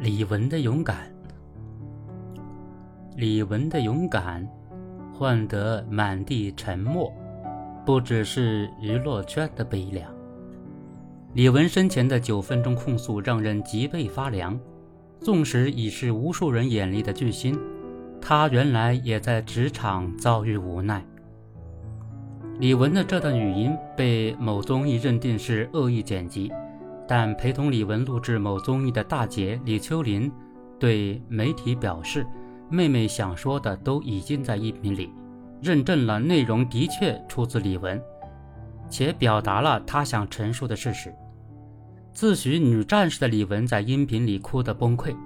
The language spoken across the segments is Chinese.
李玟的勇敢，李玟的勇敢，换得满地沉默，不只是娱乐圈的悲凉。李玟生前的九分钟控诉让人脊背发凉。纵使已是无数人眼里的巨星，她原来也在职场遭遇无奈。李玟的这段语音被某综艺认定是恶意剪辑。但陪同李玟录制某综艺的大姐李秋林对媒体表示：“妹妹想说的都已经在音频里，认证了内容的确出自李玟，且表达了她想陈述的事实。”自诩女战士的李玟在音频里哭得崩溃，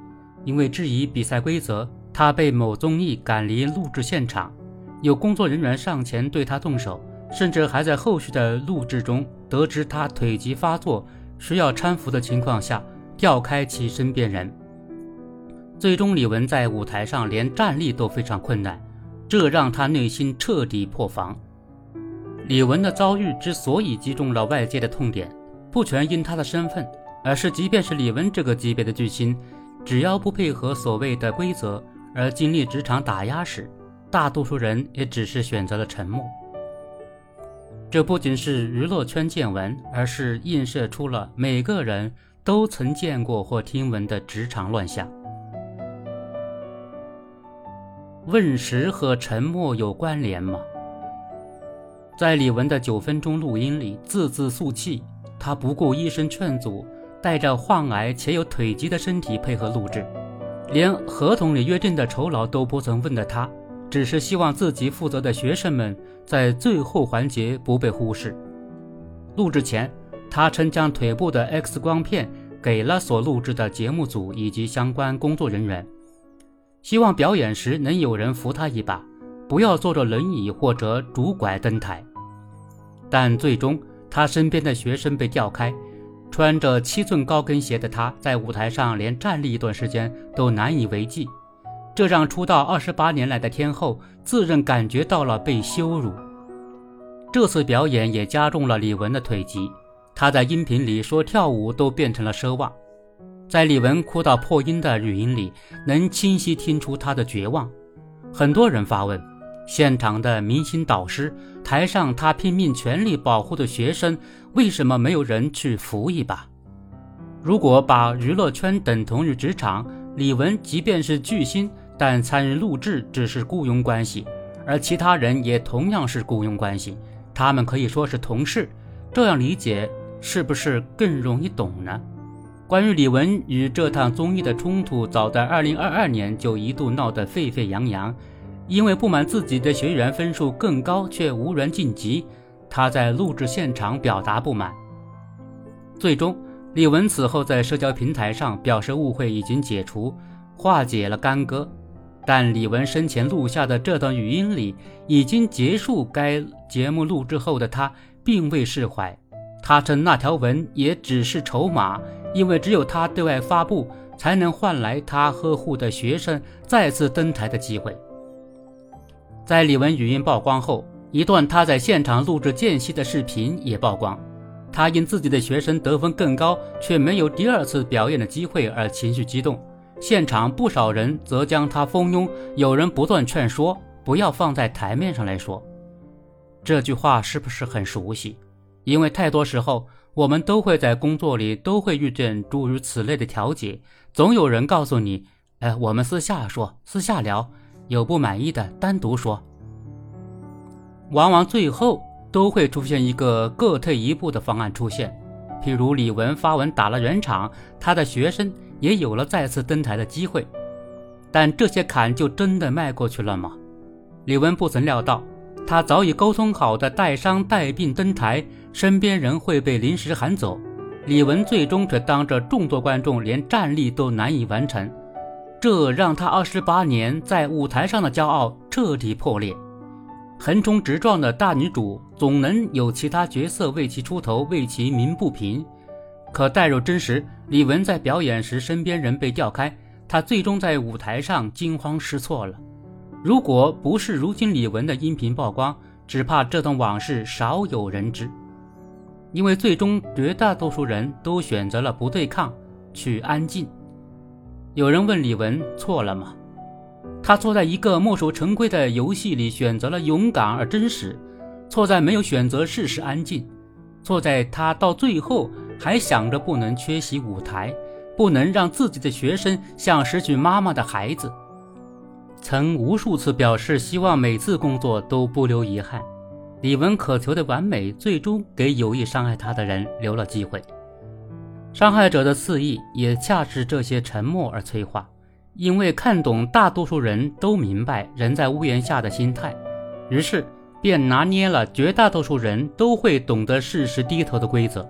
因为质疑比赛规则，她被某综艺赶离录制现场，有工作人员上前对她动手，甚至还在后续的录制中得知她腿疾发作。需要搀扶的情况下，调开其身边人。最终，李玟在舞台上连站立都非常困难，这让他内心彻底破防。李玟的遭遇之所以击中了外界的痛点，不全因她的身份，而是即便是李玟这个级别的巨星，只要不配合所谓的规则，而经历职场打压时，大多数人也只是选择了沉默。这不仅是娱乐圈见闻，而是映射出了每个人都曾见过或听闻的职场乱象。问时和沉默有关联吗？在李玟的九分钟录音里，字字诉气，他不顾医生劝阻，带着患癌且有腿疾的身体配合录制，连合同里约定的酬劳都不曾问的他。只是希望自己负责的学生们在最后环节不被忽视。录制前，他曾将腿部的 X 光片给了所录制的节目组以及相关工作人员，希望表演时能有人扶他一把，不要坐着轮椅或者拄拐登台。但最终，他身边的学生被调开，穿着七寸高跟鞋的他在舞台上连站立一段时间都难以为继。这让出道二十八年来的天后自认感觉到了被羞辱。这次表演也加重了李玟的腿疾，她在音频里说跳舞都变成了奢望。在李玟哭到破音的语音里，能清晰听出她的绝望。很多人发问：现场的明星导师，台上他拼命全力保护的学生，为什么没有人去扶一把？如果把娱乐圈等同于职场，李玟即便是巨星。但参与录制只是雇佣关系，而其他人也同样是雇佣关系，他们可以说是同事。这样理解是不是更容易懂呢？关于李玟与这趟综艺的冲突，早在2022年就一度闹得沸沸扬扬，因为不满自己的学员分数更高却无人晋级，他在录制现场表达不满。最终，李玟此后在社交平台上表示误会已经解除，化解了干戈。但李玟生前录下的这段语音里，已经结束该节目录制后的他并未释怀。他称那条文也只是筹码，因为只有他对外发布，才能换来他呵护的学生再次登台的机会。在李玟语音曝光后，一段他在现场录制间隙的视频也曝光。他因自己的学生得分更高，却没有第二次表演的机会而情绪激动。现场不少人则将他蜂拥，有人不断劝说不要放在台面上来说。这句话是不是很熟悉？因为太多时候，我们都会在工作里都会遇见诸如此类的调解，总有人告诉你：“哎，我们私下说，私下聊，有不满意的单独说。”往往最后都会出现一个各退一步的方案出现，譬如李玟发文打了圆场，他的学生。也有了再次登台的机会，但这些坎就真的迈过去了吗？李玟不曾料到，他早已沟通好的带伤带病登台，身边人会被临时喊走，李玟最终却当着众多观众连站立都难以完成，这让他二十八年在舞台上的骄傲彻底破裂。横冲直撞的大女主总能有其他角色为其出头，为其鸣不平。可带入真实，李玟在表演时，身边人被调开，她最终在舞台上惊慌失措了。如果不是如今李玟的音频曝光，只怕这段往事少有人知。因为最终绝大多数人都选择了不对抗，去安静。有人问李玟错了吗？她错在一个墨守成规的游戏里选择了勇敢而真实，错在没有选择事实安静，错在她到最后还想着不能缺席舞台，不能让自己的学生像失去妈妈的孩子。曾无数次表示希望每次工作都不留遗憾，李文渴求的完美，最终给有意伤害他的人留了机会。伤害者的肆意，也恰是这些沉默而催化。因为看懂大多数人都明白人在屋檐下的心态，于是便拿捏了绝大多数人都会懂得适时低头的规则。